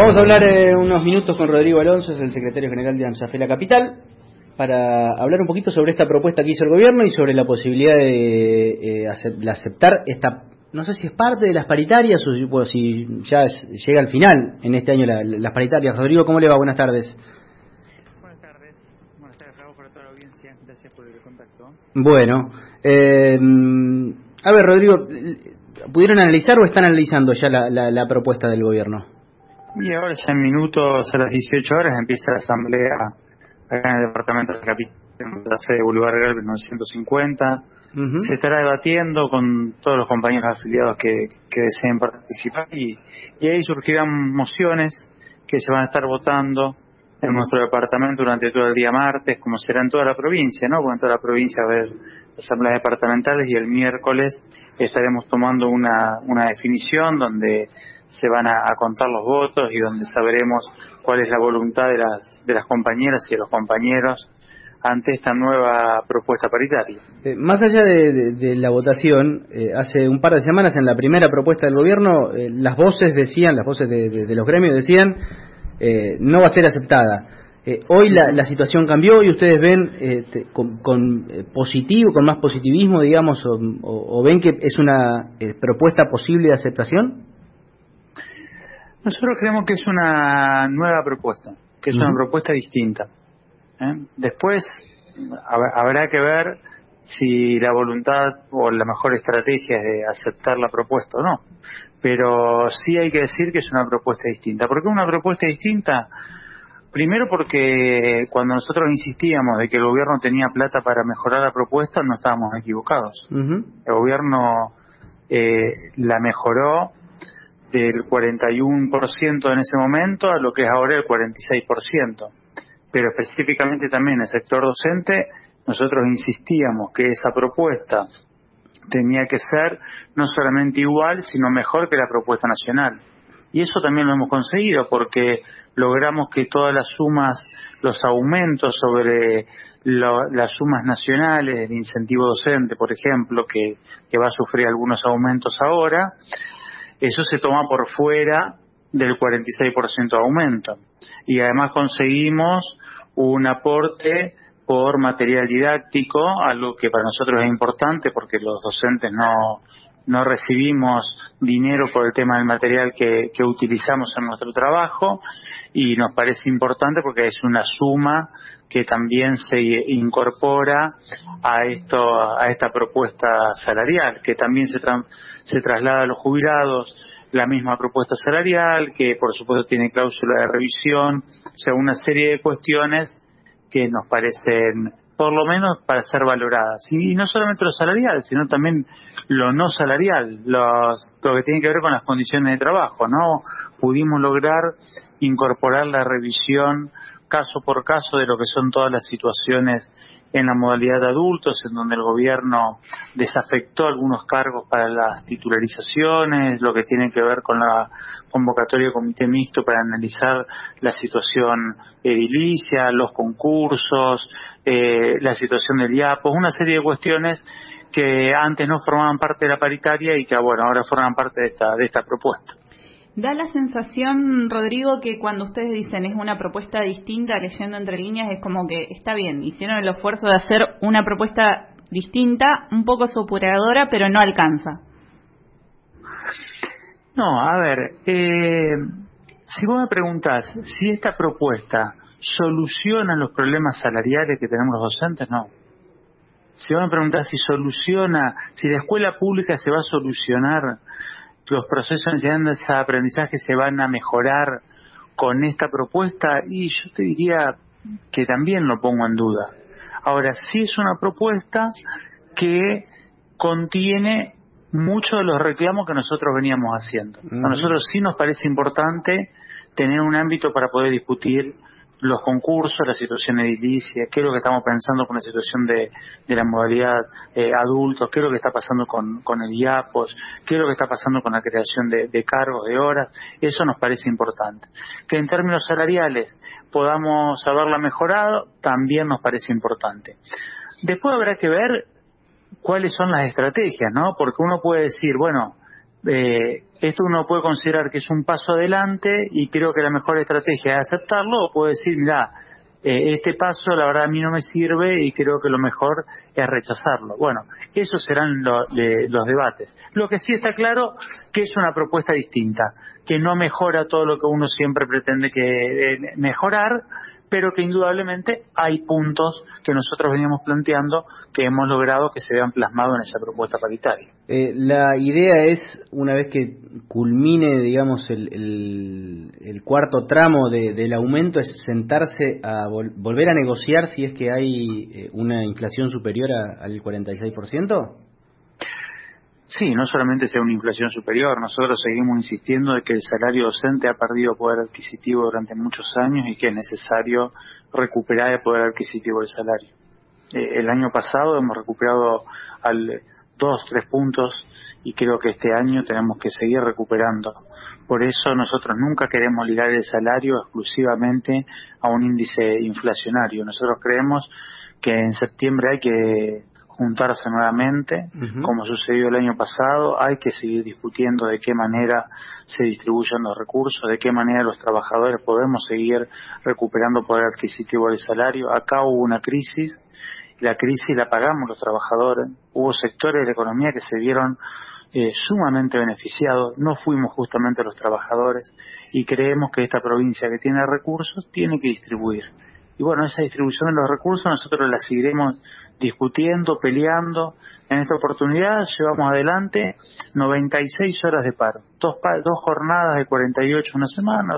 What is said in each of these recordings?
Vamos a hablar eh, unos minutos con Rodrigo Alonso, es el secretario general de AMSAFE Capital, para hablar un poquito sobre esta propuesta que hizo el gobierno y sobre la posibilidad de, eh, aceptar esta, no sé si es parte de las paritarias o si ya llega al final en este año las paritarias. Rodrigo, ¿cómo le va? Buenas tardes. Buenas tardes. Buenas tardes, para toda la audiencia. Gracias por el contacto. Bueno, eh, a ver, Rodrigo, ¿pudieron analizar o están analizando ya la propuesta del gobierno? Y ahora ya en minutos, a las 18 horas, empieza la asamblea acá en el departamento de Capital, en la sede de Boulevard Galvez 950. Se estará debatiendo con todos los compañeros afiliados que, que deseen participar y, y ahí surgirán mociones que se van a estar votando en nuestro departamento durante todo el día martes, como será en toda la provincia, ¿no? Porque en toda la provincia va a haber asambleas departamentales y el miércoles estaremos tomando una, una definición donde se van a, contar los votos y donde sabremos cuál es la voluntad de las, de las compañeras y de los compañeros ante esta nueva propuesta paritaria. Eh, más allá de, la votación, eh, hace un par de semanas en la primera propuesta del gobierno, eh, las voces decían, las voces de, los gremios decían, no va a ser aceptada. hoy la, situación cambió y ustedes ven con, positivo, con más positivismo, digamos, o ven que es una propuesta posible de aceptación. Nosotros creemos que es una nueva propuesta, que es una propuesta distinta. ¿eh? Después habrá que ver si la voluntad o la mejor estrategia es de aceptar la propuesta o no. Pero sí hay que decir que es una propuesta distinta. ¿Por qué una propuesta distinta? Primero porque cuando nosotros insistíamos de que el gobierno tenía plata para mejorar la propuesta, no estábamos equivocados. El gobierno eh, la mejoró del 41% en ese momento a lo que es ahora el 46%. Pero específicamente también en el sector docente, nosotros insistíamos que esa propuesta tenía que ser no solamente igual, sino mejor que la propuesta nacional. Y eso también lo hemos conseguido porque logramos que todas las sumas, los aumentos sobre las sumas nacionales de incentivo docente, por ejemplo, que, que va a sufrir algunos aumentos ahora, eso se toma por fuera del 46% de aumento. Y además conseguimos un aporte por material didáctico, algo que para nosotros es importante porque los docentes no, no recibimos dinero por el tema del material que, utilizamos en nuestro trabajo y nos parece importante porque es una suma que también se incorpora a esto a esta propuesta salarial que también se se traslada a los jubilados la misma propuesta salarial que por supuesto tiene cláusula de revisión o sea una serie de cuestiones que nos parecen por lo menos para ser valoradas. Y no solamente lo salarial sino también lo no salarial los, lo que tiene que ver con las condiciones de trabajo no pudimos lograr incorporar la revisión caso por caso de lo que son todas las situaciones en la modalidad de adultos, en donde el gobierno desafectó algunos cargos para las titularizaciones, lo que tiene que ver con la convocatoria de comité mixto para analizar la situación edilicia, los concursos, eh, la situación del IAPO, una serie de cuestiones que antes no formaban parte de la paritaria y que bueno ahora forman parte de esta de esta propuesta. Da la sensación, Rodrigo, que cuando ustedes dicen es una propuesta distinta, leyendo entre líneas, es como que está bien, hicieron el esfuerzo de hacer una propuesta distinta, un poco superadora, pero no alcanza. No, a ver, eh, si vos me preguntás si esta propuesta soluciona los problemas salariales que tenemos los docentes, no. Si vos me preguntás si soluciona, si la escuela pública se va a solucionar los procesos de enseñanza de aprendizaje se van a mejorar con esta propuesta y yo te diría que también lo pongo en duda. Ahora, sí es una propuesta que contiene muchos de los reclamos que nosotros veníamos haciendo. A nosotros sí nos parece importante tener un ámbito para poder discutir los concursos, la situación edilicia, qué es lo que estamos pensando con la situación de, la modalidad eh, adultos, qué es lo que está pasando con, con el IAPOS, qué es lo que está pasando con la creación de, de cargos, de horas, eso nos parece importante. Que en términos salariales podamos haberla mejorado, también nos parece importante. Después habrá que ver cuáles son las estrategias, ¿no? Porque uno puede decir, bueno, eh, esto uno puede considerar que es un paso adelante y creo que la mejor estrategia es aceptarlo o puede decir, mira, eh, este paso la verdad a mí no me sirve y creo que lo mejor es rechazarlo. Bueno, esos serán los debates. Lo que sí está claro que es una propuesta distinta, que no mejora todo lo que uno siempre pretende que eh, mejorar, pero que indudablemente hay puntos que nosotros veníamos planteando que hemos logrado que se vean plasmados en esa propuesta paritaria. Eh, la idea es, una vez que culmine, digamos, el, cuarto tramo del aumento, es sentarse a volver a negociar si es que hay eh, una inflación superior al 46%. Sí, no solamente sea una inflación superior, nosotros seguimos insistiendo de que el salario docente ha perdido poder adquisitivo durante muchos años y que es necesario recuperar el poder adquisitivo del salario. Eh, el año pasado hemos recuperado al dos, tres puntos y creo que este año tenemos que seguir recuperando. Por eso nosotros nunca queremos ligar el salario exclusivamente a un índice inflacionario. Nosotros creemos que en septiembre hay que juntarse nuevamente, como sucedió el año pasado, hay que seguir discutiendo de qué manera se distribuyen los recursos, de qué manera los trabajadores podemos seguir recuperando poder adquisitivo del salario. Acá hubo una crisis, la crisis la pagamos los trabajadores, hubo sectores de la economía que se vieron eh, sumamente beneficiados, no fuimos justamente los trabajadores y creemos que esta provincia que tiene recursos tiene que distribuir. Y bueno, esa distribución de los recursos nosotros la seguiremos discutiendo, peleando. En esta oportunidad llevamos adelante 96 horas de paro, dos, dos jornadas de 48 una semana,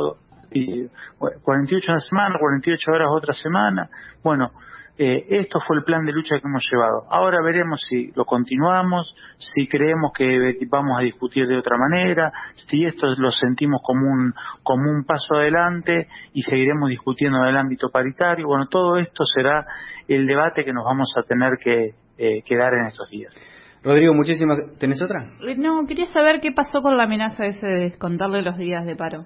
y 48 una semana, 48 horas otra semana. Bueno, eh, esto fue el plan de lucha que hemos llevado. Ahora veremos si lo continuamos, si creemos que vamos a discutir de otra manera, si esto lo sentimos como un, como un paso adelante y seguiremos discutiendo en el ámbito paritario. Bueno, todo esto será el debate que nos vamos a tener que, eh, dar en estos días. Rodrigo, muchísimas. ¿Tenés otra? No, quería saber qué pasó con la amenaza ese de descontarle los días de paro.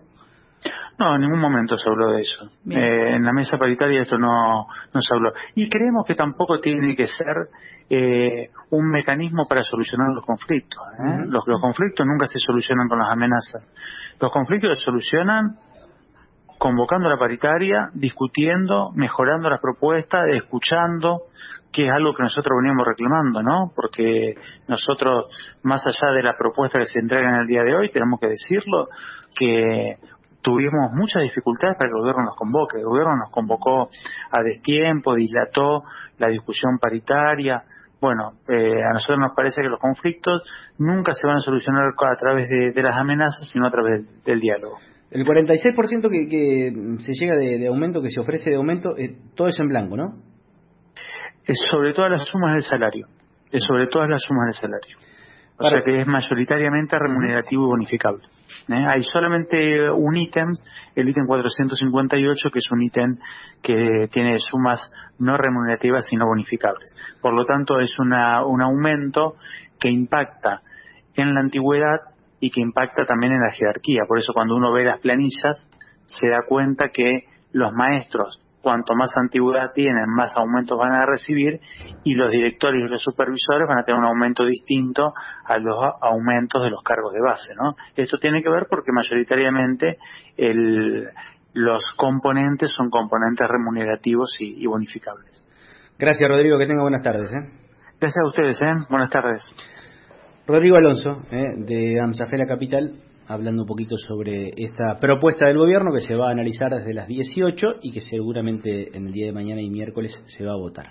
No, en ningún momento se habló de eso. Eh, en la mesa paritaria esto no, no se habló. Y creemos que tampoco tiene que ser eh, un mecanismo para solucionar los conflictos. ¿eh? los, los conflictos nunca se solucionan con las amenazas. Los conflictos se solucionan convocando la paritaria, discutiendo, mejorando las propuestas, escuchando, que es algo que nosotros veníamos reclamando, ¿no? Porque nosotros, más allá de la propuesta que se entrega en el día de hoy, tenemos que decirlo, que tuvimos muchas dificultades para que el gobierno nos convoque. El gobierno nos convocó a destiempo, dilató la discusión paritaria. Bueno, eh, a nosotros nos parece que los conflictos nunca se van a solucionar a través de, las amenazas, sino a través del, diálogo. El 46% que, que se llega de, aumento, que se ofrece de aumento, eh, todo es en blanco, ¿no? Es sobre todas las sumas del salario. Es sobre todas las sumas del salario. O sea que es mayoritariamente remunerativo y bonificable. ¿Eh? Hay solamente un ítem, el ítem 458, que es un ítem que tiene sumas no remunerativas sino bonificables. Por lo tanto, es una, un aumento que impacta en la antigüedad y que impacta también en la jerarquía. Por eso cuando uno ve las planillas se da cuenta que los maestros cuanto más antigüedad tienen, más aumentos van a recibir y los directores y los supervisores van a tener un aumento distinto a los aumentos de los cargos de base, ¿no? Esto tiene que ver porque mayoritariamente los componentes son componentes remunerativos y, bonificables. Gracias, Rodrigo. Que tenga buenas tardes. ¿eh? Gracias a ustedes. ¿eh? Buenas tardes. Rodrigo Alonso, ¿eh? de Amsafela Capital hablando un poquito sobre esta propuesta del gobierno que se va a analizar desde las 18 y que seguramente en el día de mañana y miércoles se va a votar.